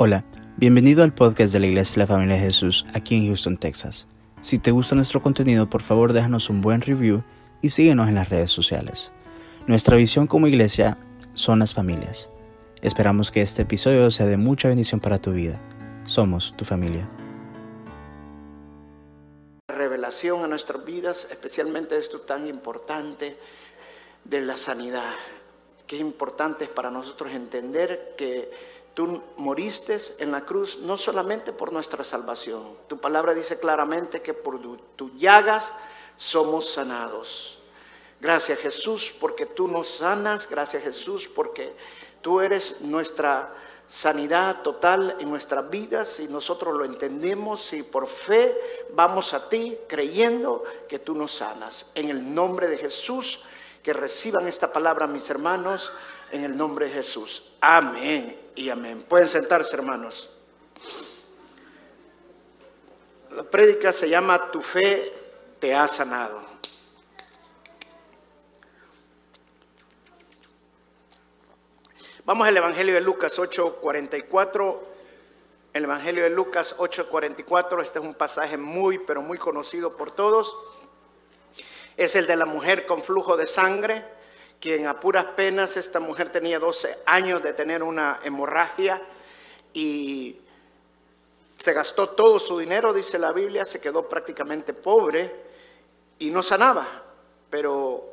Hola, bienvenido al podcast de la Iglesia de la Familia de Jesús aquí en Houston, Texas. Si te gusta nuestro contenido, por favor déjanos un buen review y síguenos en las redes sociales. Nuestra visión como iglesia son las familias. Esperamos que este episodio sea de mucha bendición para tu vida. Somos tu familia. Revelación a nuestras vidas, especialmente esto tan importante de la sanidad. Qué importante es para nosotros entender que Tú moriste en la cruz no solamente por nuestra salvación. Tu palabra dice claramente que por tus llagas somos sanados. Gracias Jesús porque tú nos sanas. Gracias Jesús porque tú eres nuestra sanidad total en nuestras vidas. Si nosotros lo entendemos, y por fe vamos a ti creyendo que tú nos sanas. En el nombre de Jesús, que reciban esta palabra mis hermanos en el nombre de Jesús. Amén y amén. Pueden sentarse, hermanos. La prédica se llama Tu fe te ha sanado. Vamos al Evangelio de Lucas 8:44. El Evangelio de Lucas 8:44, este es un pasaje muy, pero muy conocido por todos. Es el de la mujer con flujo de sangre quien a puras penas, esta mujer tenía 12 años de tener una hemorragia y se gastó todo su dinero, dice la Biblia, se quedó prácticamente pobre y no sanaba, pero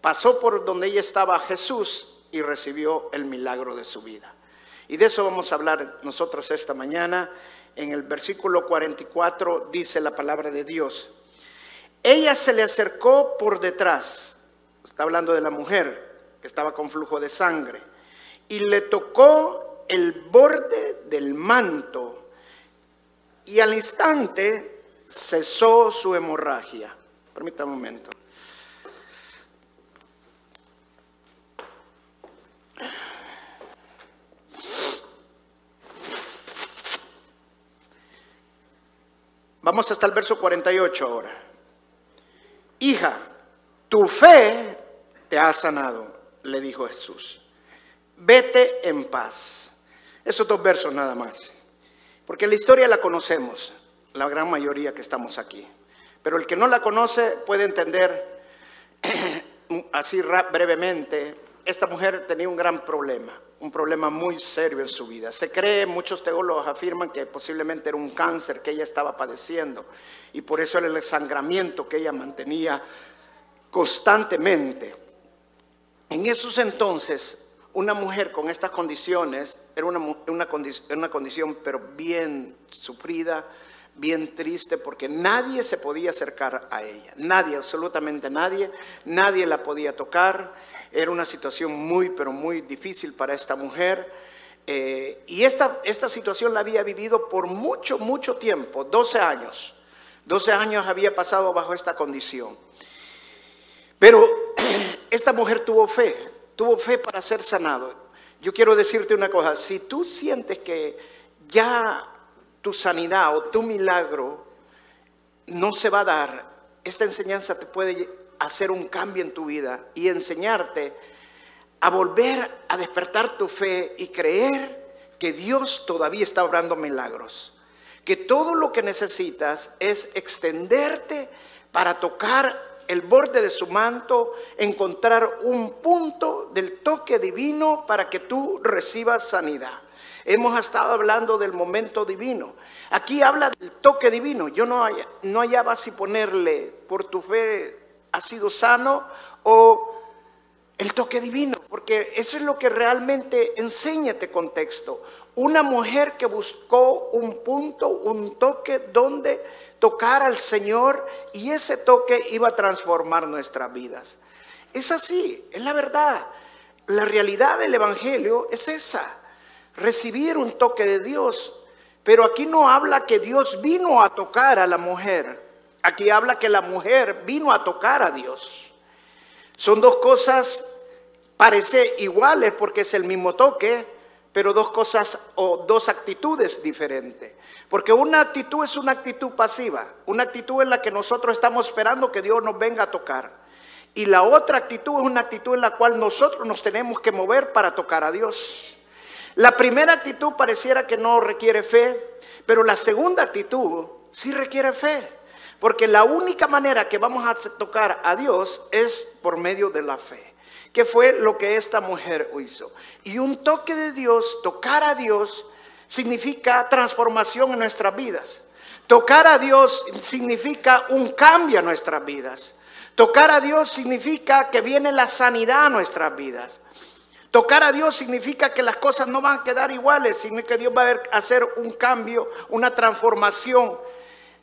pasó por donde ella estaba Jesús y recibió el milagro de su vida. Y de eso vamos a hablar nosotros esta mañana. En el versículo 44 dice la palabra de Dios. Ella se le acercó por detrás está hablando de la mujer que estaba con flujo de sangre, y le tocó el borde del manto y al instante cesó su hemorragia. Permítame un momento. Vamos hasta el verso 48 ahora. Hija, tu fe te ha sanado, le dijo Jesús. Vete en paz. Esos dos versos nada más. Porque la historia la conocemos, la gran mayoría que estamos aquí. Pero el que no la conoce puede entender así brevemente, esta mujer tenía un gran problema, un problema muy serio en su vida. Se cree, muchos teólogos afirman que posiblemente era un cáncer que ella estaba padeciendo y por eso el sangramiento que ella mantenía constantemente. En esos entonces, una mujer con estas condiciones era una, una, una condición pero bien sufrida, bien triste, porque nadie se podía acercar a ella, nadie, absolutamente nadie, nadie la podía tocar, era una situación muy, pero muy difícil para esta mujer. Eh, y esta, esta situación la había vivido por mucho, mucho tiempo, 12 años. 12 años había pasado bajo esta condición. Pero esta mujer tuvo fe, tuvo fe para ser sanado. Yo quiero decirte una cosa, si tú sientes que ya tu sanidad o tu milagro no se va a dar, esta enseñanza te puede hacer un cambio en tu vida y enseñarte a volver a despertar tu fe y creer que Dios todavía está obrando milagros. Que todo lo que necesitas es extenderte para tocar el borde de su manto, encontrar un punto del toque divino para que tú recibas sanidad. Hemos estado hablando del momento divino. Aquí habla del toque divino. Yo no, no hallaba si ponerle por tu fe ha sido sano o el toque divino, porque eso es lo que realmente enseña este contexto. Una mujer que buscó un punto, un toque donde tocar al Señor y ese toque iba a transformar nuestras vidas. Es así, es la verdad. La realidad del Evangelio es esa, recibir un toque de Dios. Pero aquí no habla que Dios vino a tocar a la mujer, aquí habla que la mujer vino a tocar a Dios. Son dos cosas, parece iguales porque es el mismo toque, pero dos cosas o dos actitudes diferentes. Porque una actitud es una actitud pasiva, una actitud en la que nosotros estamos esperando que Dios nos venga a tocar. Y la otra actitud es una actitud en la cual nosotros nos tenemos que mover para tocar a Dios. La primera actitud pareciera que no requiere fe, pero la segunda actitud sí requiere fe. Porque la única manera que vamos a tocar a Dios es por medio de la fe, que fue lo que esta mujer hizo. Y un toque de Dios, tocar a Dios, significa transformación en nuestras vidas. Tocar a Dios significa un cambio en nuestras vidas. Tocar a Dios significa que viene la sanidad a nuestras vidas. Tocar a Dios significa que las cosas no van a quedar iguales, sino que Dios va a hacer un cambio, una transformación.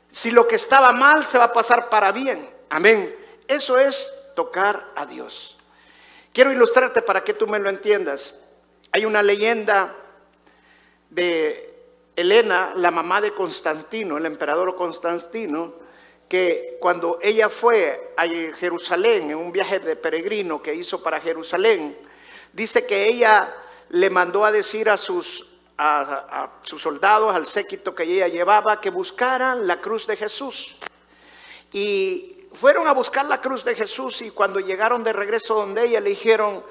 Si lo que estaba mal se va a pasar para bien. Amén. Eso es tocar a Dios. Quiero ilustrarte para que tú me lo entiendas. Hay una leyenda de Elena, la mamá de Constantino, el emperador Constantino, que cuando ella fue a Jerusalén en un viaje de peregrino que hizo para Jerusalén, dice que ella le mandó a decir a sus, a, sus soldados, al séquito que ella llevaba, que buscaran la cruz de Jesús. Y fueron a buscar la cruz de Jesús y cuando llegaron de regreso donde ella le dijeron,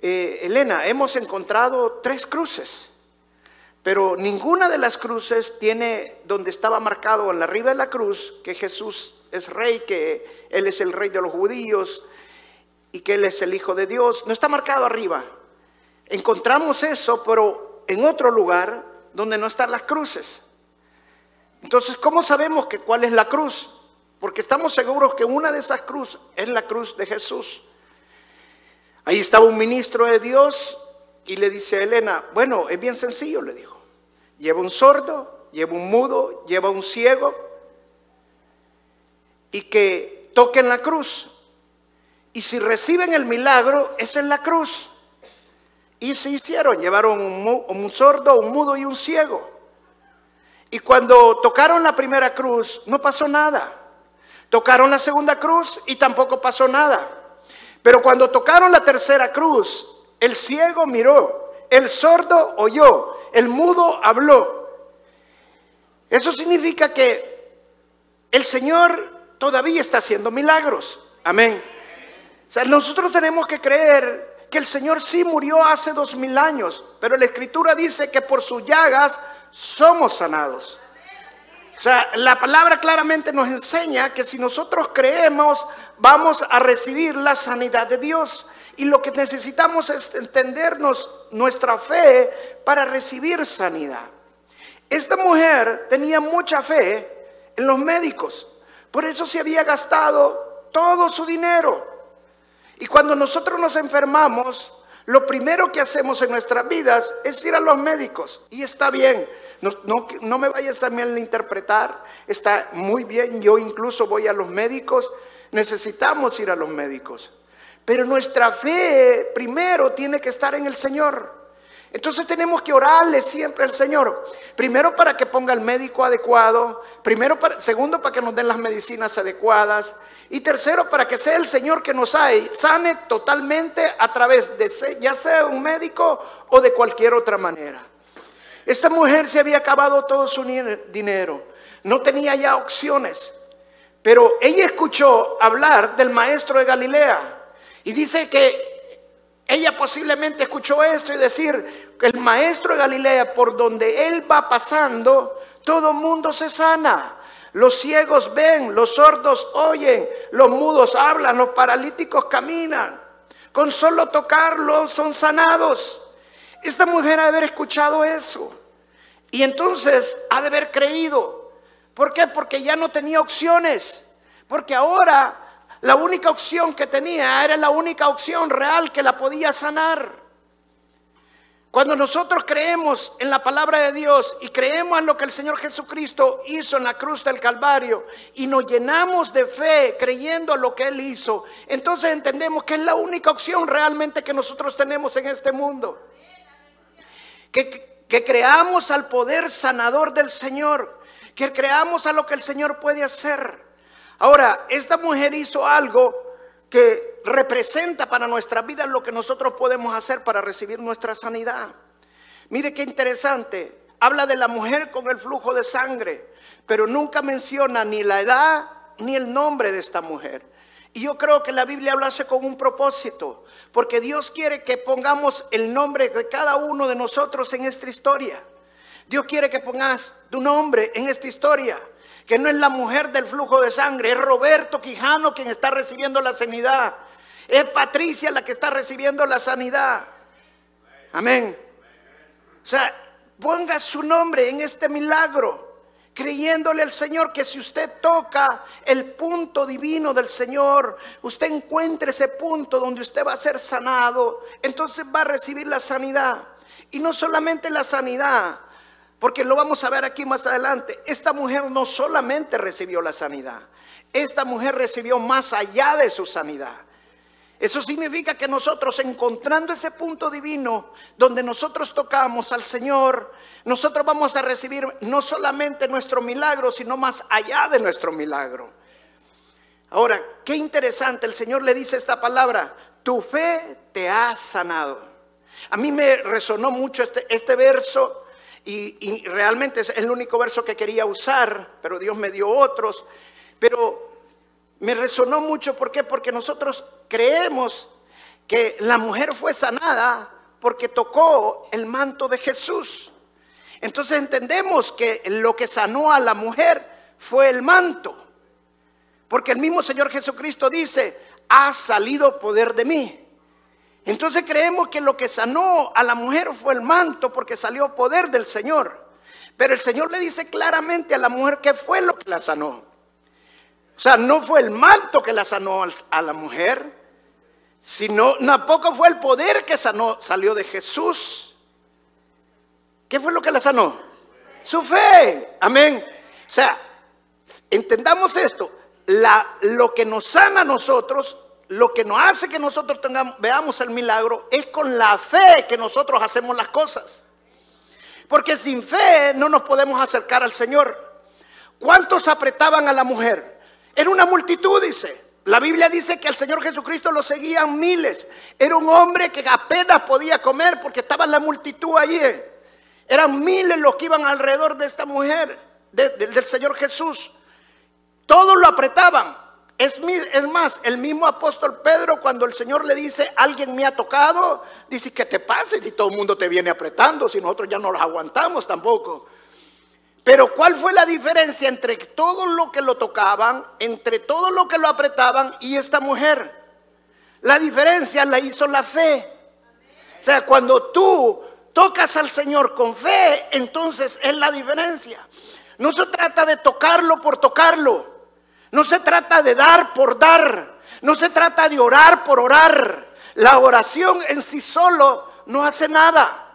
eh, Elena, hemos encontrado tres cruces. Pero ninguna de las cruces tiene donde estaba marcado en la arriba de la cruz que Jesús es rey, que Él es el rey de los judíos y que Él es el Hijo de Dios. No está marcado arriba. Encontramos eso, pero en otro lugar donde no están las cruces. Entonces, ¿cómo sabemos que cuál es la cruz? Porque estamos seguros que una de esas cruces es la cruz de Jesús. Ahí estaba un ministro de Dios y le dice a Elena, bueno, es bien sencillo, le dijo. Lleva un sordo, lleva un mudo, lleva un ciego y que toquen la cruz. Y si reciben el milagro, es en la cruz. Y se hicieron, llevaron un, un sordo, un mudo y un ciego. Y cuando tocaron la primera cruz, no pasó nada. Tocaron la segunda cruz y tampoco pasó nada. Pero cuando tocaron la tercera cruz, el ciego miró, el sordo oyó, el mudo habló. Eso significa que el Señor todavía está haciendo milagros. Amén. O sea, nosotros tenemos que creer que el Señor sí murió hace dos mil años, pero la Escritura dice que por sus llagas somos sanados. O sea, la palabra claramente nos enseña que si nosotros creemos, vamos a recibir la sanidad de Dios. Y lo que necesitamos es entendernos nuestra fe para recibir sanidad. Esta mujer tenía mucha fe en los médicos. Por eso se había gastado todo su dinero. Y cuando nosotros nos enfermamos, lo primero que hacemos en nuestras vidas es ir a los médicos. Y está bien. No, no, me vayas a interpretar. Está muy bien. Yo incluso voy a los médicos. Necesitamos ir a los médicos. Pero nuestra fe primero tiene que estar en el Señor. Entonces tenemos que orarle siempre al Señor. Primero para que ponga el médico adecuado. Primero para, segundo para que nos den las medicinas adecuadas. Y tercero para que sea el Señor que nos sane totalmente a través de ya sea un médico o de cualquier otra manera. Esta mujer se había acabado todo su dinero. No tenía ya opciones. Pero ella escuchó hablar del maestro de Galilea. Y dice que ella posiblemente escuchó esto y decir, que el maestro de Galilea, por donde él va pasando, todo mundo se sana. Los ciegos ven, los sordos oyen, los mudos hablan, los paralíticos caminan. Con solo tocarlo son sanados. Esta mujer ha de haber escuchado eso. Y entonces ha de haber creído. ¿Por qué? Porque ya no tenía opciones. Porque ahora la única opción que tenía era la única opción real que la podía sanar. Cuando nosotros creemos en la palabra de Dios y creemos en lo que el Señor Jesucristo hizo en la cruz del Calvario y nos llenamos de fe creyendo en lo que Él hizo, entonces entendemos que es la única opción realmente que nosotros tenemos en este mundo. Que, creamos al poder sanador del Señor, que creamos a lo que el Señor puede hacer. Ahora, esta mujer hizo algo que representa para nuestra vida lo que nosotros podemos hacer para recibir nuestra sanidad. Mire qué interesante. Habla de la mujer con el flujo de sangre, pero nunca menciona ni la edad ni el nombre de esta mujer. Y yo creo que la Biblia lo hace con un propósito, porque Dios quiere que pongamos el nombre de cada uno de nosotros en esta historia. Dios quiere que pongas tu nombre en esta historia, que no es la mujer del flujo de sangre, es Roberto Quijano quien está recibiendo la sanidad, es Patricia la que está recibiendo la sanidad. Amén. O sea, ponga su nombre en este milagro creyéndole al Señor que si usted toca el punto divino del Señor, usted encuentre ese punto donde usted va a ser sanado, entonces va a recibir la sanidad. Y no solamente la sanidad, porque lo vamos a ver aquí más adelante, esta mujer no solamente recibió la sanidad, esta mujer recibió más allá de su sanidad. Eso significa que nosotros encontrando ese punto divino donde nosotros tocamos al Señor, nosotros vamos a recibir no solamente nuestro milagro, sino más allá de nuestro milagro. Ahora, qué interesante, el Señor le dice esta palabra, tu fe te ha sanado. A mí me resonó mucho este, este verso y, y realmente es el único verso que quería usar, pero Dios me dio otros. Pero me resonó mucho, ¿por qué? Porque nosotros creemos que la mujer fue sanada porque tocó el manto de Jesús. Entonces entendemos que lo que sanó a la mujer fue el manto. Porque el mismo Señor Jesucristo dice, ha salido poder de mí. Entonces creemos que lo que sanó a la mujer fue el manto porque salió poder del Señor. Pero el Señor le dice claramente a la mujer que fue lo que la sanó. O sea, no fue el manto que la sanó a la mujer, sino tampoco fue el poder que sanó, salió de Jesús. ¿Qué fue lo que la sanó? Su fe. Amén. O sea, entendamos esto. Lo que nos sana a nosotros, lo que nos hace que nosotros tengamos, veamos el milagro, es con la fe que nosotros hacemos las cosas. Porque sin fe no nos podemos acercar al Señor. ¿Cuántos apretaban a la mujer? Era una multitud, dice. La Biblia dice que al Señor Jesucristo lo seguían miles. Era un hombre que apenas podía comer porque estaba la multitud allí. Eran miles los que iban alrededor de esta mujer, del Señor Jesús. Todos lo apretaban. Es, es, más, el mismo apóstol Pedro, cuando el Señor le dice, alguien me ha tocado, dice, ¿qué te pasa si todo el mundo te viene apretando? Si nosotros ya no los aguantamos tampoco. Pero ¿cuál fue la diferencia entre todo lo que lo tocaban, entre todo lo que lo apretaban y esta mujer? La diferencia la hizo la fe. O sea, cuando tú tocas al Señor con fe, entonces es la diferencia. No se trata de tocarlo por tocarlo. No se trata de dar por dar. No se trata de orar por orar. La oración en sí solo no hace nada.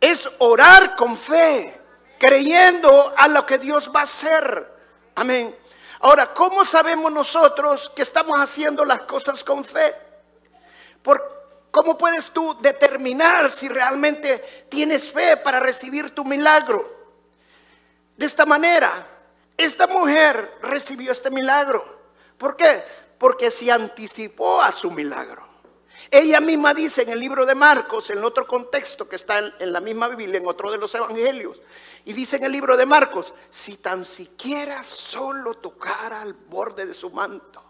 Es orar con fe creyendo a lo que Dios va a hacer. Amén. Ahora, ¿cómo sabemos nosotros que estamos haciendo las cosas con fe? Por, ¿Cómo puedes tú determinar si realmente tienes fe para recibir tu milagro? De esta manera, esta mujer recibió este milagro. ¿Por qué? Porque se anticipó a su milagro. Ella misma dice en el libro de Marcos, en otro contexto que está en, la misma Biblia, en otro de los evangelios, y dice en el libro de Marcos, si tan siquiera solo tocara al borde de su manto.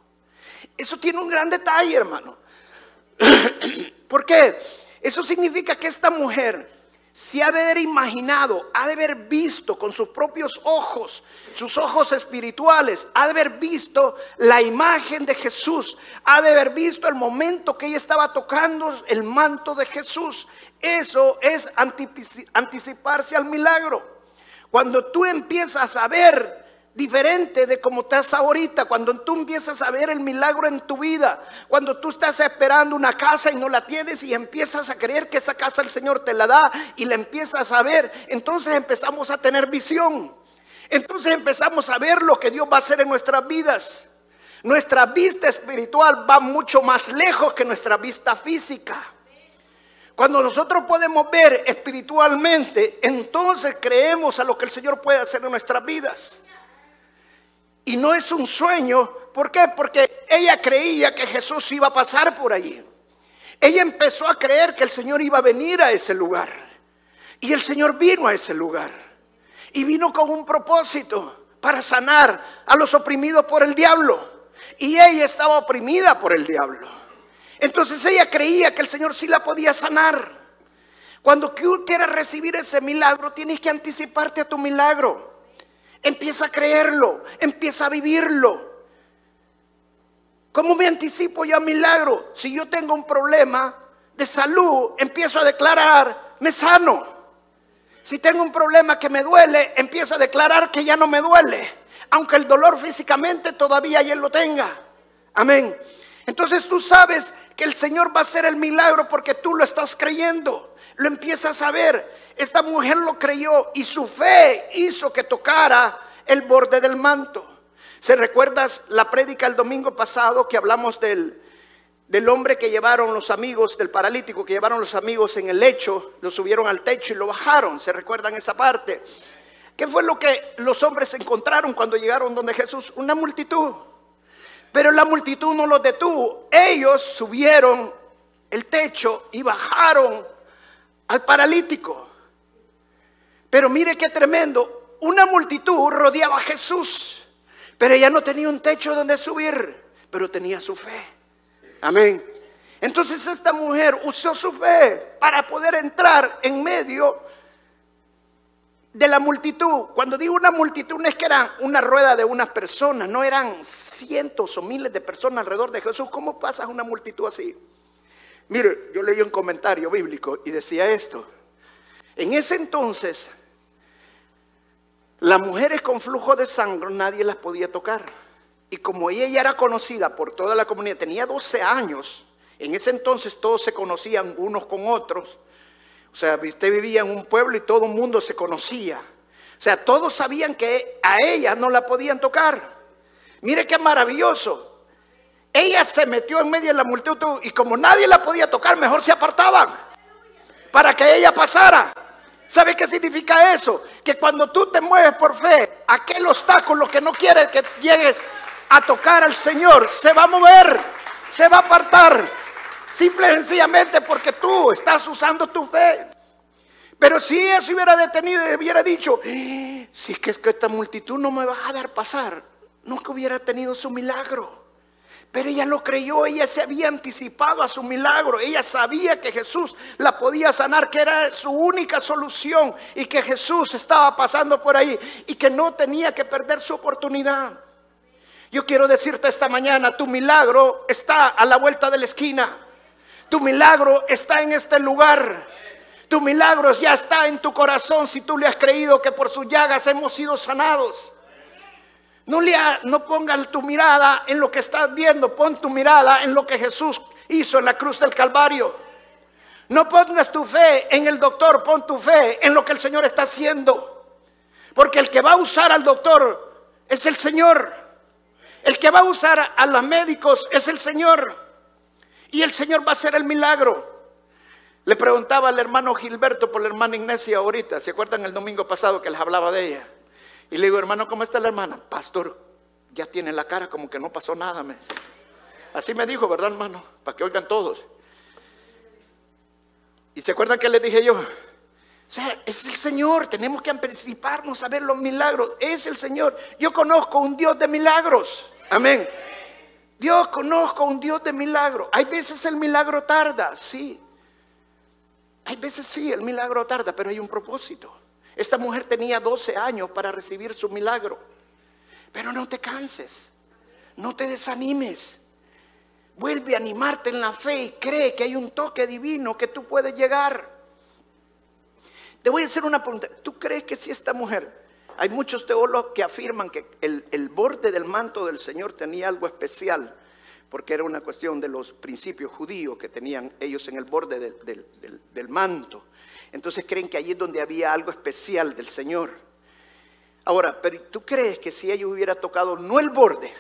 Eso tiene un gran detalle, hermano. ¿Por qué? Eso significa que esta mujer se ha de haber imaginado, ha de haber visto con sus propios ojos, sus ojos espirituales, ha de haber visto la imagen de Jesús, ha de haber visto el momento que ella estaba tocando el manto de Jesús. Eso es anticiparse al milagro. Cuando tú empiezas a ver diferente de como estás ahorita, cuando tú empiezas a ver el milagro en tu vida, cuando tú estás esperando una casa y no la tienes y empiezas a creer que esa casa el Señor te la da y la empiezas a ver, entonces empezamos a tener visión. Entonces empezamos a ver lo que Dios va a hacer en nuestras vidas. Nuestra vista espiritual va mucho más lejos que nuestra vista física. Cuando nosotros podemos ver espiritualmente, entonces creemos a lo que el Señor puede hacer en nuestras vidas. Y no es un sueño. ¿Por qué? Porque ella creía que Jesús iba a pasar por allí. Ella empezó a creer que el Señor iba a venir a ese lugar. Y el Señor vino a ese lugar. Y vino con un propósito para sanar a los oprimidos por el diablo. y ella estaba oprimida por el diablo. Entonces ella creía que el Señor sí la podía sanar. Cuando tú quieras recibir ese milagro, tienes que anticiparte a tu milagro. Empieza a creerlo, empieza a vivirlo. ¿Cómo me anticipo yo a milagro? Si yo tengo un problema de salud, empiezo a declarar, me sano. Si tengo un problema que me duele, empiezo a declarar que ya no me duele, aunque el dolor físicamente todavía él lo tenga. Amén. Entonces tú sabes que el Señor va a hacer el milagro porque tú lo estás creyendo. Lo empiezas a ver. Esta mujer lo creyó y su fe hizo que tocara el borde del manto. ¿Se recuerdas la prédica el domingo pasado que hablamos del, del hombre que llevaron los amigos, del paralítico que llevaron los amigos en el lecho, lo subieron al techo y lo bajaron? ¿Se recuerdan esa parte? ¿Qué fue lo que los hombres encontraron cuando llegaron donde Jesús? Una multitud. Pero la multitud no los detuvo. Ellos subieron el techo y bajaron al paralítico. Pero mire qué tremendo. Una multitud rodeaba a Jesús. Pero ella no tenía un techo donde subir, pero tenía su fe. Amén. Entonces esta mujer usó su fe para poder entrar en medio de la multitud. Cuando digo una multitud no es que eran una rueda de unas personas, no eran cientos o miles de personas alrededor de Jesús. ¿Cómo pasas una multitud así? Mire, yo leí un comentario bíblico y decía esto. En ese entonces las mujeres con flujo de sangre nadie las podía tocar. Y como ella ya era conocida por toda la comunidad, tenía 12 años, en ese entonces todos se conocían unos con otros. O sea, usted vivía en un pueblo y todo el mundo se conocía. O sea, todos sabían que a ella no la podían tocar. Mire qué maravilloso. Ella se metió en medio de la multitud y como nadie la podía tocar, mejor se apartaban para que ella pasara. ¿Sabe qué significa eso? Que cuando tú te mueves por fe, aquel obstáculo que no quiere que llegues a tocar al Señor se va a mover, se va a apartar. Simple y sencillamente porque tú estás usando tu fe. Pero si eso hubiera detenido y hubiera dicho, eh, si es que, es que esta multitud no me va a dar pasar, nunca hubiera tenido su milagro. Pero ella lo creyó, ella se había anticipado a su milagro, ella sabía que Jesús la podía sanar, que era su única solución y que Jesús estaba pasando por ahí y que no tenía que perder su oportunidad. Yo quiero decirte esta mañana, tu milagro está a la vuelta de la esquina, tu milagro está en este lugar. Tu milagro ya está en tu corazón si tú le has creído que por sus llagas hemos sido sanados. No, no pongas tu mirada en lo que estás viendo, pon tu mirada en lo que Jesús hizo en la cruz del Calvario. No pongas tu fe en el doctor, pon tu fe en lo que el Señor está haciendo. Porque el que va a usar al doctor es el Señor. El que va a usar a los médicos es el Señor. Y el Señor va a hacer el milagro. Le preguntaba al hermano Gilberto por la hermana Ignacia ahorita. ¿Se acuerdan el domingo pasado que les hablaba de ella? Y le digo, hermano, ¿cómo está la hermana? Pastor, ya tiene la cara como que no pasó nada. Me Así me dijo, ¿verdad, hermano? Para que oigan todos. ¿Y se acuerdan que le dije yo? O sea, es el Señor, tenemos que anticiparnos a ver los milagros. Es el Señor. Yo conozco un Dios de milagros. Amén. Dios conozco un Dios de milagros. Hay veces el milagro tarda, sí. Hay veces sí, el milagro tarda, pero hay un propósito. Esta mujer tenía 12 años para recibir su milagro. Pero no te canses, no te desanimes. Vuelve a animarte en la fe y cree que hay un toque divino que tú puedes llegar. Te voy a hacer una pregunta. ¿Tú crees que si esta mujer, hay muchos teólogos que afirman que el, borde del manto del Señor tenía algo especial, porque era una cuestión de los principios judíos que tenían ellos en el borde del manto. Entonces creen que allí es donde había algo especial del Señor. Ahora, pero ¿tú crees que si ella hubiera tocado no el borde,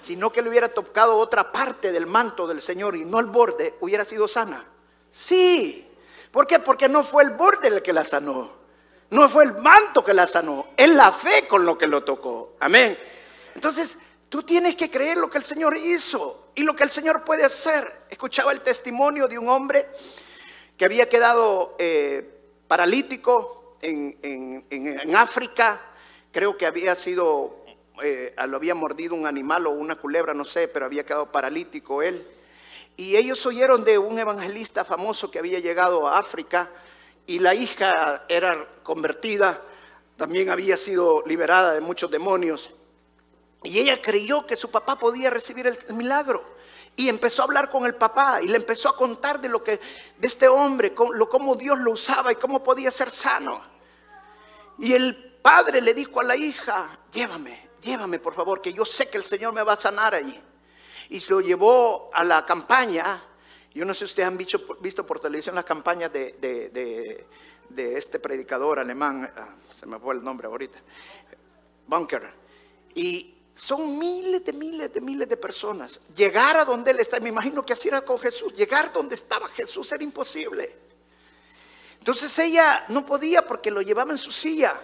sino que le hubiera tocado otra parte del manto del Señor y no el borde, hubiera sido sana? Sí. ¿Por qué? Porque no fue el borde el que la sanó. No fue el manto que la sanó. Es la fe con lo que lo tocó. Amén. Entonces, tú tienes que creer lo que el Señor hizo y lo que el Señor puede hacer. Escuchaba el testimonio de un hombre que había quedado eh, paralítico en, África, creo que había sido eh, lo había mordido un animal o una culebra, no sé, pero había quedado paralítico él. Y ellos oyeron de un evangelista famoso que había llegado a África y la hija era convertida, también había sido liberada de muchos demonios. Y ella creyó que su papá podía recibir el milagro. Y empezó a hablar con el papá y le empezó a contar de lo que de este hombre, cómo, Dios lo usaba y cómo podía ser sano. Y el padre le dijo a la hija, llévame, llévame por favor, que yo sé que el Señor me va a sanar allí. Y se lo llevó a la campaña. Yo no sé si ustedes han visto, visto por televisión las campañas de, de, de, este predicador alemán, ah, se me fue el nombre ahorita, Bunker. Y son miles de miles de miles de personas. Llegar a donde Él está, me imagino que así era con Jesús, llegar donde estaba Jesús era imposible. Entonces ella no podía porque lo llevaba en su silla.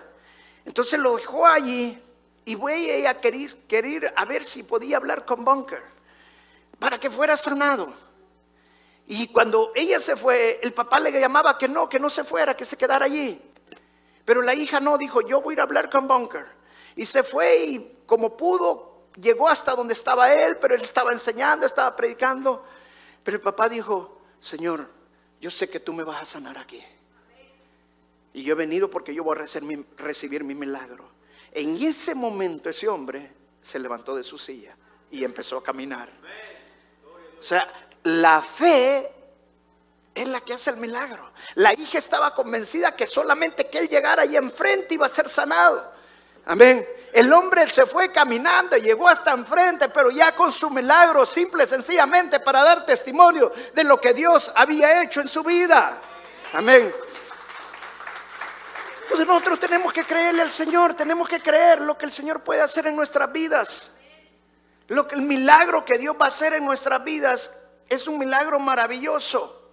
Entonces lo dejó allí y fue ella a querer, querer a ver si podía hablar con Bunker para que fuera sanado. Y cuando ella se fue, el papá le llamaba que no, que no se fuera, que se quedara allí. Pero la hija no, dijo, yo voy a ir a hablar con Bunker. Y se fue y como pudo, llegó hasta donde estaba él, pero él estaba enseñando, estaba predicando. Pero el papá dijo, Señor, yo sé que tú me vas a sanar aquí. Y yo he venido porque yo voy a recibir mi, milagro. En ese momento ese hombre se levantó de su silla y empezó a caminar. O sea, la fe es la que hace el milagro. La hija estaba convencida que solamente que él llegara ahí enfrente iba a ser sanado. Amén. El hombre se fue caminando llegó hasta enfrente, pero ya con su milagro, simple, sencillamente para dar testimonio de lo que Dios había hecho en su vida. Amén. Entonces nosotros tenemos que creerle al Señor, tenemos que creer lo que el Señor puede hacer en nuestras vidas. Lo que el milagro que Dios va a hacer en nuestras vidas es un milagro maravilloso.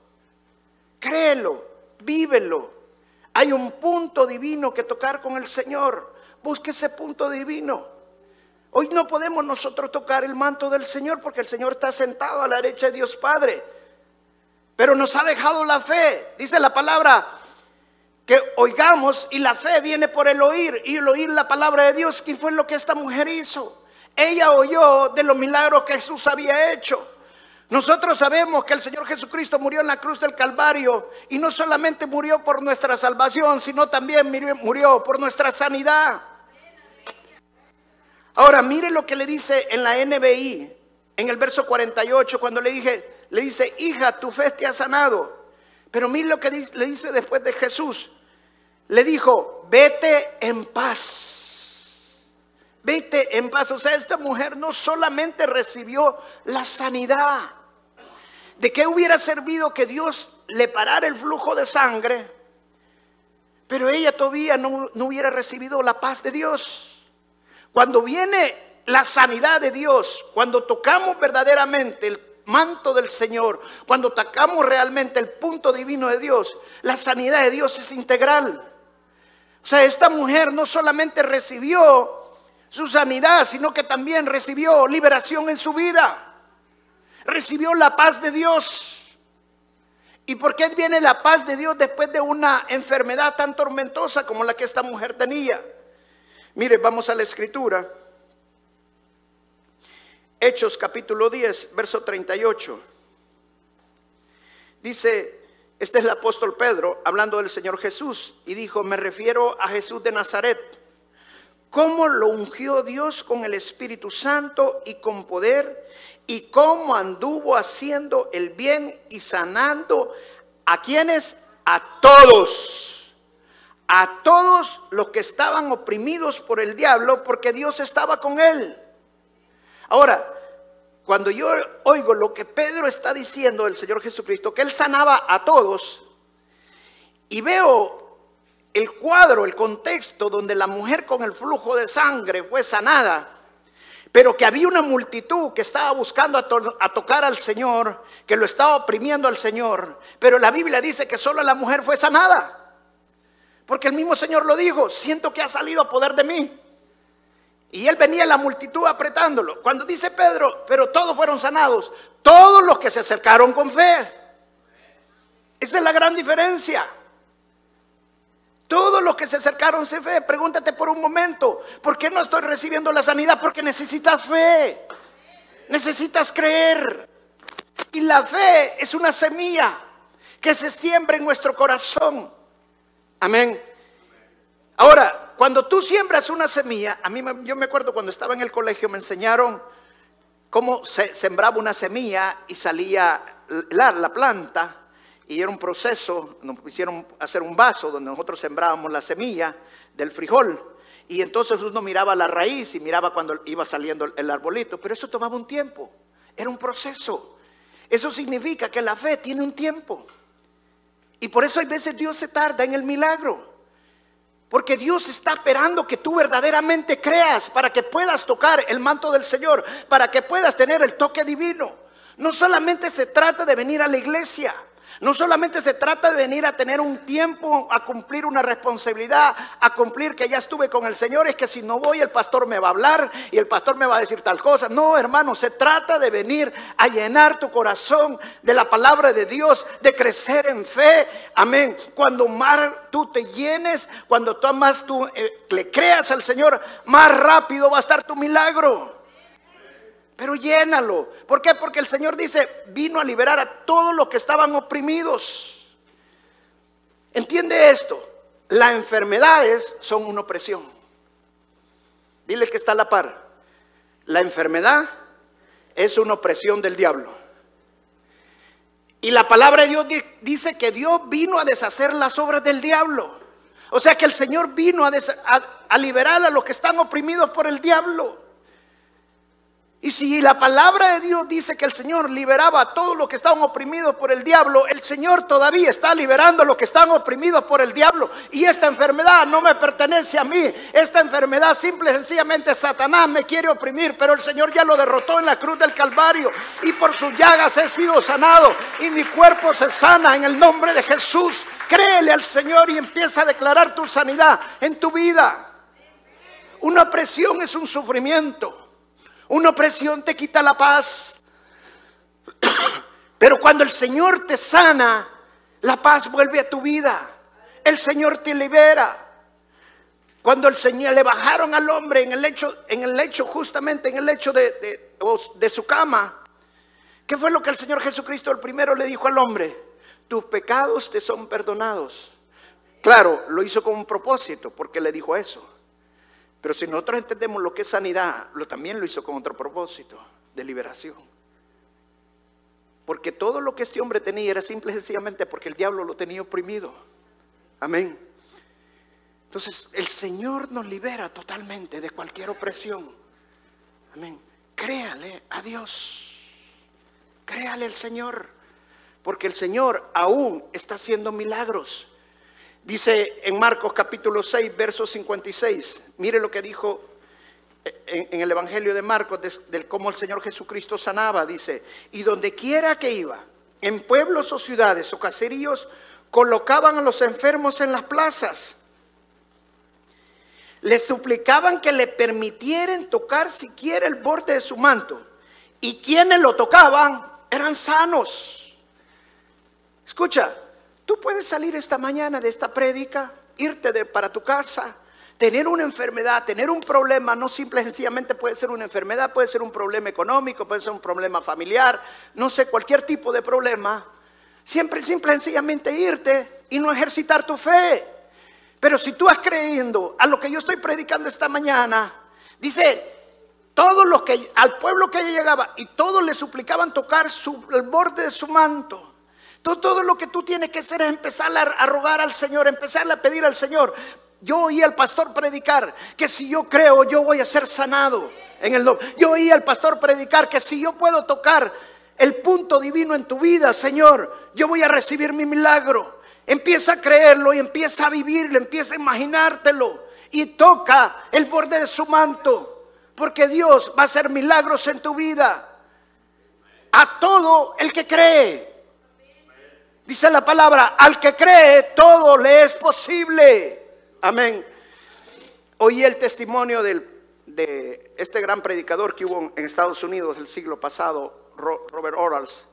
Créelo, vívelo. Hay un punto divino que tocar con el Señor. Busque ese punto divino. Hoy no podemos nosotros tocar el manto del Señor porque el Señor está sentado a la derecha de Dios Padre. Pero nos ha dejado la fe. Dice la palabra que oigamos y la fe viene por el oír y el oír la palabra de Dios. ¿Qué fue lo que esta mujer hizo? Ella oyó de los milagros que Jesús había hecho. Nosotros sabemos que el Señor Jesucristo murió en la cruz del Calvario y no solamente murió por nuestra salvación, sino también murió por nuestra sanidad. Ahora, mire lo que le dice en la NBI, en el verso 48, cuando le dije, le dice, hija, tu fe te ha sanado. Pero mire lo que le dice después de Jesús. Le dijo, vete en paz. Vete en paz. O sea, esta mujer no solamente recibió la sanidad, ¿De qué hubiera servido que Dios le parara el flujo de sangre? Pero ella todavía no, hubiera recibido la paz de Dios. Cuando viene la sanidad de Dios, cuando tocamos verdaderamente el manto del Señor, cuando tocamos realmente el punto divino de Dios, la sanidad de Dios es integral. O sea, esta mujer no solamente recibió su sanidad, sino que también recibió liberación en su vida recibió la paz de Dios. ¿Y por qué viene la paz de Dios después de una enfermedad tan tormentosa como la que esta mujer tenía? Mire, vamos a la escritura. Hechos capítulo 10, verso 38. Dice, este es el apóstol Pedro hablando del Señor Jesús y dijo, me refiero a Jesús de Nazaret, cómo lo ungió Dios con el Espíritu Santo y con poder y cómo anduvo haciendo el bien y sanando a quienes, a todos, a todos los que estaban oprimidos por el diablo, porque Dios estaba con él. Ahora, cuando yo oigo lo que Pedro está diciendo del Señor Jesucristo, que él sanaba a todos, y veo el cuadro, el contexto donde la mujer con el flujo de sangre fue sanada, pero que había una multitud que estaba buscando a, tocar al Señor, que lo estaba oprimiendo al Señor. Pero la Biblia dice que solo la mujer fue sanada. Porque el mismo Señor lo dijo, siento que ha salido a poder de mí. Y él venía en la multitud apretándolo. Cuando dice Pedro, pero todos fueron sanados, todos los que se acercaron con fe. Esa es la gran diferencia. Todos los que se acercaron sin fe. Pregúntate por un momento, ¿por qué no estoy recibiendo la sanidad? Porque necesitas fe. Necesitas creer. Y la fe es una semilla que se siembra en nuestro corazón. Amén. Ahora, cuando tú siembras una semilla, a mí yo me acuerdo cuando estaba en el colegio me enseñaron cómo se sembraba una semilla y salía la planta y era un proceso, nos hicieron hacer un vaso donde nosotros sembrábamos la semilla del frijol. Y entonces uno miraba la raíz y miraba cuando iba saliendo el arbolito, pero eso tomaba un tiempo, era un proceso. Eso significa que la fe tiene un tiempo. Y por eso hay veces Dios se tarda en el milagro. Porque Dios está esperando que tú verdaderamente creas para que puedas tocar el manto del Señor, para que puedas tener el toque divino. No solamente se trata de venir a la iglesia, no solamente se trata de venir a tener un tiempo, a cumplir una responsabilidad, a cumplir que ya estuve con el Señor, es que si no voy el pastor me va a hablar y el pastor me va a decir tal cosa. No, hermano, se trata de venir a llenar tu corazón de la palabra de Dios, de crecer en fe. Amén. Cuando más tú te llenes, cuando más tú eh, le creas al Señor, más rápido va a estar tu milagro. Pero llénalo. ¿Por qué? Porque el Señor dice, vino a liberar a todos los que estaban oprimidos. ¿Entiende esto? Las enfermedades son una opresión. Dile que está a la par. La enfermedad es una opresión del diablo. Y la palabra de Dios dice que Dios vino a deshacer las obras del diablo. O sea que el Señor vino a, a liberar a los que están oprimidos por el diablo. Y si la palabra de Dios dice que el Señor liberaba a todos los que estaban oprimidos por el diablo, el Señor todavía está liberando a los que están oprimidos por el diablo. Y esta enfermedad no me pertenece a mí. Esta enfermedad simple y sencillamente Satanás me quiere oprimir, pero el Señor ya lo derrotó en la cruz del Calvario. Y por sus llagas he sido sanado. Y mi cuerpo se sana en el nombre de Jesús. Créele al Señor y empieza a declarar tu sanidad en tu vida. Una presión es un sufrimiento. Una opresión te quita la paz. Pero cuando el Señor te sana, la paz vuelve a tu vida. El Señor te libera. Cuando el Señor le bajaron al hombre en el lecho, en el lecho justamente en el lecho de, de su cama, ¿qué fue lo que el Señor Jesucristo el primero le dijo al hombre? Tus pecados te son perdonados. Claro, lo hizo con un propósito, porque le dijo eso. Pero si nosotros entendemos lo que es sanidad, lo también lo hizo con otro propósito, de liberación. Porque todo lo que este hombre tenía era simple y sencillamente porque el diablo lo tenía oprimido. Amén. Entonces, el Señor nos libera totalmente de cualquier opresión. Amén. Créale a Dios. Créale al Señor. Porque el Señor aún está haciendo milagros. Dice en Marcos capítulo 6, verso 56, mire lo que dijo en, el Evangelio de Marcos, del cómo el Señor Jesucristo sanaba, dice, y donde quiera que iba, en pueblos o ciudades o caseríos, colocaban a los enfermos en las plazas. Le suplicaban que le permitieran tocar siquiera el borde de su manto. Y quienes lo tocaban eran sanos. Escucha, Tú puedes salir esta mañana de esta prédica, irte de, para tu casa, tener una enfermedad, tener un problema, no simple sencillamente puede ser una enfermedad, puede ser un problema económico, puede ser un problema familiar, no sé, cualquier tipo de problema. Siempre, simple sencillamente irte y no ejercitar tu fe. Pero si tú has creyendo a lo que yo estoy predicando esta mañana, dice, todos los que, al pueblo que llegaba, y todos le suplicaban tocar el borde de su manto todo lo que tú tienes que hacer es empezar a, rogar al Señor, empezar a pedir al Señor. Yo oí al pastor predicar que si yo creo, yo voy a ser sanado. En el Yo oí al pastor predicar que si yo puedo tocar el punto divino en tu vida, Señor, yo voy a recibir mi milagro. Empieza a creerlo y empieza a vivirlo, empieza a imaginártelo y toca el borde de su manto, porque Dios va a hacer milagros en tu vida. A todo el que cree. Dice la palabra, al que cree, todo le es posible. Amén. Oí el testimonio de este gran predicador que hubo en Estados Unidos el siglo pasado, Robert Orals.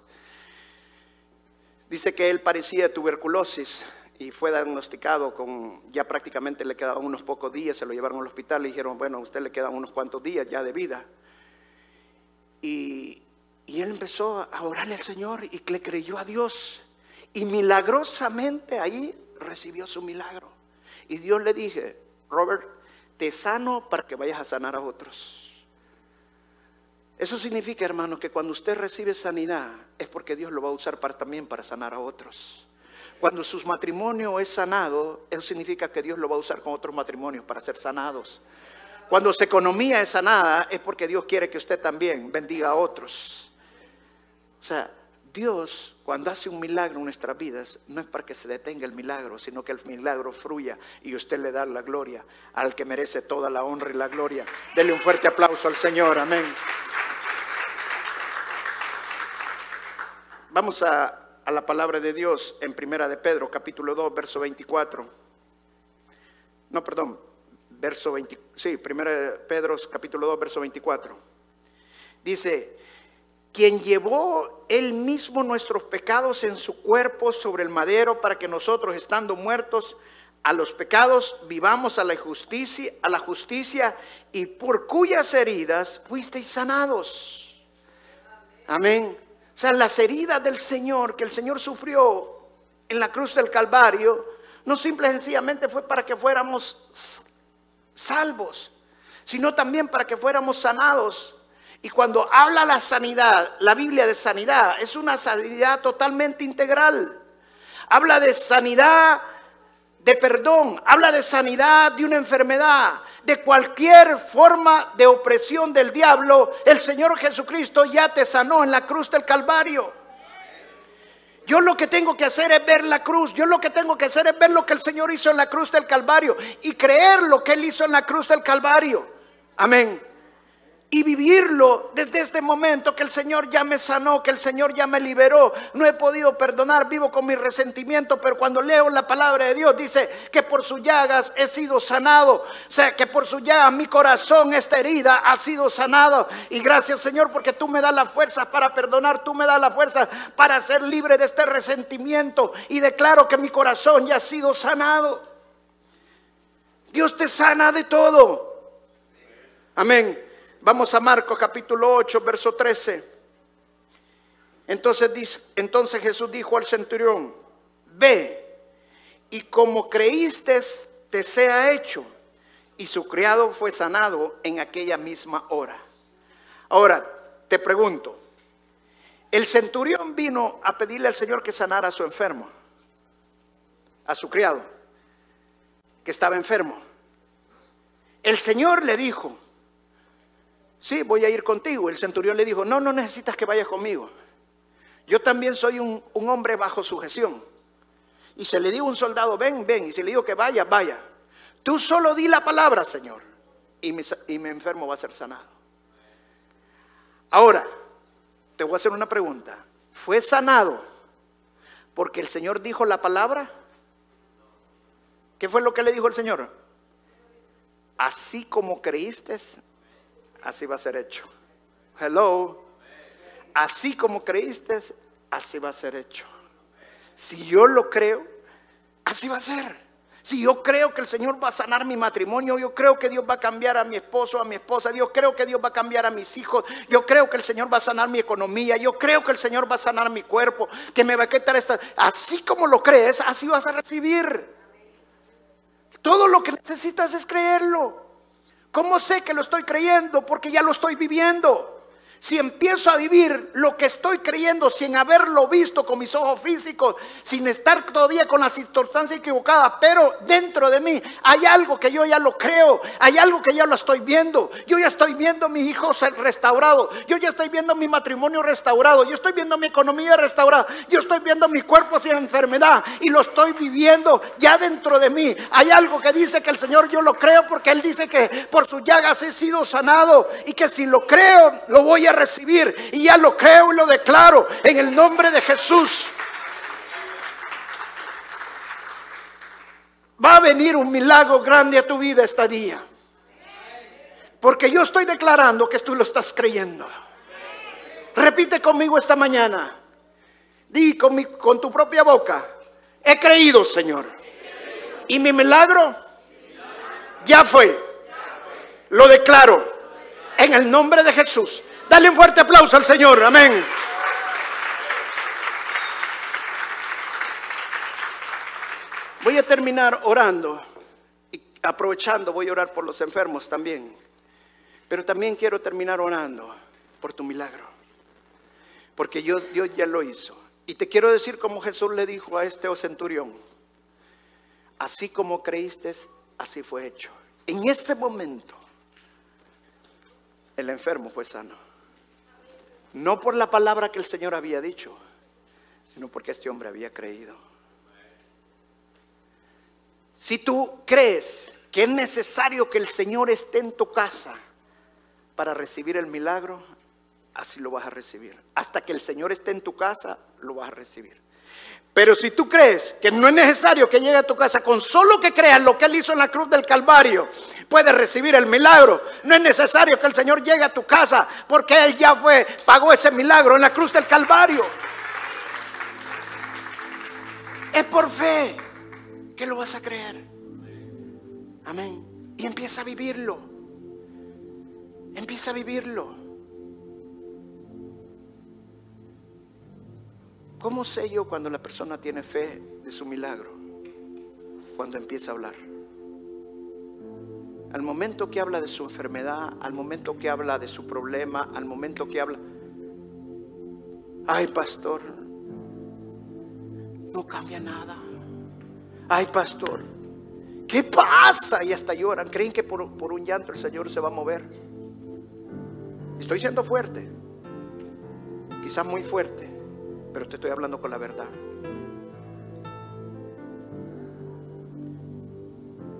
Dice que él parecía tuberculosis y fue diagnosticado con, ya prácticamente le quedaban unos pocos días, se lo llevaron al hospital, le dijeron, bueno, a usted le quedan unos cuantos días ya de vida. Y, y él empezó a orarle al Señor y le creyó a Dios. Y milagrosamente ahí recibió su milagro. Y Dios le dije, Robert, te sano para que vayas a sanar a otros. Eso significa, hermano, que cuando usted recibe sanidad es porque Dios lo va a usar para, también para sanar a otros. Cuando su matrimonio es sanado, eso significa que Dios lo va a usar con otros matrimonios para ser sanados. Cuando su economía es sanada, es porque Dios quiere que usted también bendiga a otros. O sea, Dios cuando hace un milagro en nuestras vidas, no es para que se detenga el milagro, sino que el milagro fruya y usted le da la gloria al que merece toda la honra y la gloria. Dele un fuerte aplauso al Señor, amén. Vamos a, la palabra de Dios en Primera de Pedro, capítulo 2, verso 24. No, perdón, verso 20, sí, Primera de Pedro, capítulo 2, verso 24. Dice, quien llevó él mismo nuestros pecados en su cuerpo sobre el madero para que nosotros estando muertos a los pecados vivamos a la justicia, a la justicia y por cuyas heridas fuisteis sanados. Amén. O sea, las heridas del Señor que el Señor sufrió en la cruz del Calvario, no simple y sencillamente fue para que fuéramos salvos, sino también para que fuéramos sanados. Y cuando habla la sanidad, la Biblia de sanidad, es una sanidad totalmente integral. Habla de sanidad de perdón, habla de sanidad de una enfermedad, de cualquier forma de opresión del diablo, el Señor Jesucristo ya te sanó en la cruz del Calvario. Yo lo que tengo que hacer es ver la cruz. Yo lo que tengo que hacer es ver lo que el Señor hizo en la cruz del Calvario y creer lo que Él hizo en la cruz del Calvario. Amén y vivirlo desde este momento que el Señor ya me sanó, que el Señor ya me liberó. No he podido perdonar, vivo con mi resentimiento, pero cuando leo la palabra de Dios dice que por sus llagas he sido sanado. O sea, que por sus llagas mi corazón, esta herida, ha sido sanado. Y gracias Señor porque tú me das la fuerza para perdonar, tú me das la fuerza para ser libre de este resentimiento. Y declaro que mi corazón ya ha sido sanado. Dios te sana de todo. Amén. Vamos a Marcos capítulo 8, verso 13. Entonces, Jesús dijo al centurión, ve y como creíste te sea hecho. Y su criado fue sanado en aquella misma hora. Ahora, te pregunto, el centurión vino a pedirle al Señor que sanara a su enfermo, a su criado, que estaba enfermo. El Señor le dijo, sí, voy a ir contigo. El centurión le dijo, no, no necesitas que vayas conmigo. Yo también soy un, hombre bajo sujeción. Y se le dijo a un soldado, ven, ven. Y se le dijo que vaya, vaya. Tú solo di la palabra, Señor. Y mi, y mi enfermo va a ser sanado. Ahora, te voy a hacer una pregunta. ¿Fue sanado porque el Señor dijo la palabra? ¿Qué fue lo que le dijo el Señor? Así como creíste, así va a ser hecho. Hello. Así como creíste, así va a ser hecho. Si yo lo creo, así va a ser. Si yo creo que el Señor va a sanar mi matrimonio, yo creo que Dios va a cambiar a mi esposo, a mi esposa, yo creo que Dios va a cambiar a mis hijos, yo creo que el Señor va a sanar mi economía, yo creo que el Señor va a sanar mi cuerpo, que me va a quitar esta... Así como lo crees, así vas a recibir. Todo lo que necesitas es creerlo. ¿Cómo sé que lo estoy creyendo? Porque ya lo estoy viviendo. Si empiezo a vivir lo que estoy creyendo sin haberlo visto con mis ojos físicos, sin estar todavía con las circunstancias equivocadas, pero dentro de mí hay algo que yo ya lo creo, hay algo que ya lo estoy viendo. Yo ya estoy viendo a mis hijos restaurados, yo ya estoy viendo mi matrimonio restaurado, yo estoy viendo mi economía restaurada, yo estoy viendo mi cuerpo sin enfermedad y lo estoy viviendo ya dentro de mí. Hay algo que dice que el Señor yo lo creo porque Él dice que por sus llagas he sido sanado y que si lo creo lo voy a recibir y ya lo creo y lo declaro en el nombre de Jesús. Va a venir un milagro grande a tu vida esta día. Porque yo estoy declarando que tú lo estás creyendo. Repite conmigo esta mañana. Di con, con tu propia boca. He creído, Señor. Y mi milagro ya fue. Lo declaro en el nombre de Jesús. Dale un fuerte aplauso al Señor. Amén. Voy a terminar orando y aprovechando voy a orar por los enfermos también. Pero también quiero terminar orando por tu milagro. Porque Dios, Dios ya lo hizo. Y te quiero decir como Jesús le dijo a este centurión, así como creíste, así fue hecho. En ese momento, el enfermo fue sano. No por la palabra que el Señor había dicho, sino porque este hombre había creído. Si tú crees que es necesario que el Señor esté en tu casa para recibir el milagro, así lo vas a recibir. Hasta que el Señor esté en tu casa, lo vas a recibir. Pero si tú crees que no es necesario que llegue a tu casa, con solo que creas lo que Él hizo en la cruz del Calvario, puedes recibir el milagro. No es necesario que el Señor llegue a tu casa, porque Él ya fue, pagó ese milagro en la cruz del Calvario. Es por fe que lo vas a creer. Amén. Y empieza a vivirlo. Empieza a vivirlo. ¿Cómo sé yo cuando la persona tiene fe de su milagro? Cuando empieza a hablar. Al momento que habla de su enfermedad, al momento que habla de su problema, al momento que habla, ay pastor, no cambia nada. Ay pastor, ¿qué pasa? Y hasta lloran. ¿Creen que por, por un llanto el Señor se va a mover? Estoy siendo fuerte, quizás muy fuerte pero te estoy hablando con la verdad.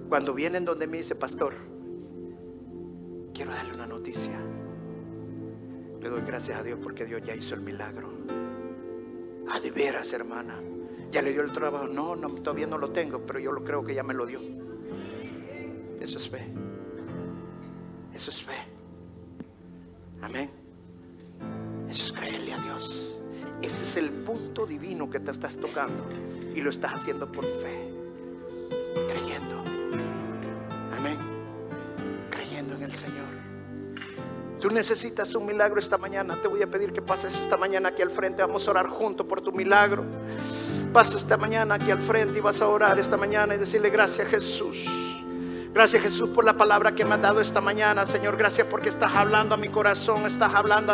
Cuando vienen donde me dice, pastor, quiero darle una noticia. Le doy gracias a Dios porque Dios ya hizo el milagro. Ah, de veras, hermana. Ya le dio el trabajo. No, no, todavía no lo tengo, pero yo lo creo que ya me lo dio. Eso es fe. Eso es fe. Amén. Eso es creerle a Dios. Ese es el punto divino que te estás tocando y lo estás haciendo por fe, creyendo. Amén. Creyendo en el Señor. Tú necesitas un milagro esta mañana. Te voy a pedir que pases esta mañana aquí al frente. Vamos a orar juntos por tu milagro. Pasa esta mañana aquí al frente y vas a orar esta mañana y decirle gracias Jesús. Gracias Jesús por la palabra que me has dado esta mañana, Señor. Gracias porque estás hablando a mi corazón, estás hablando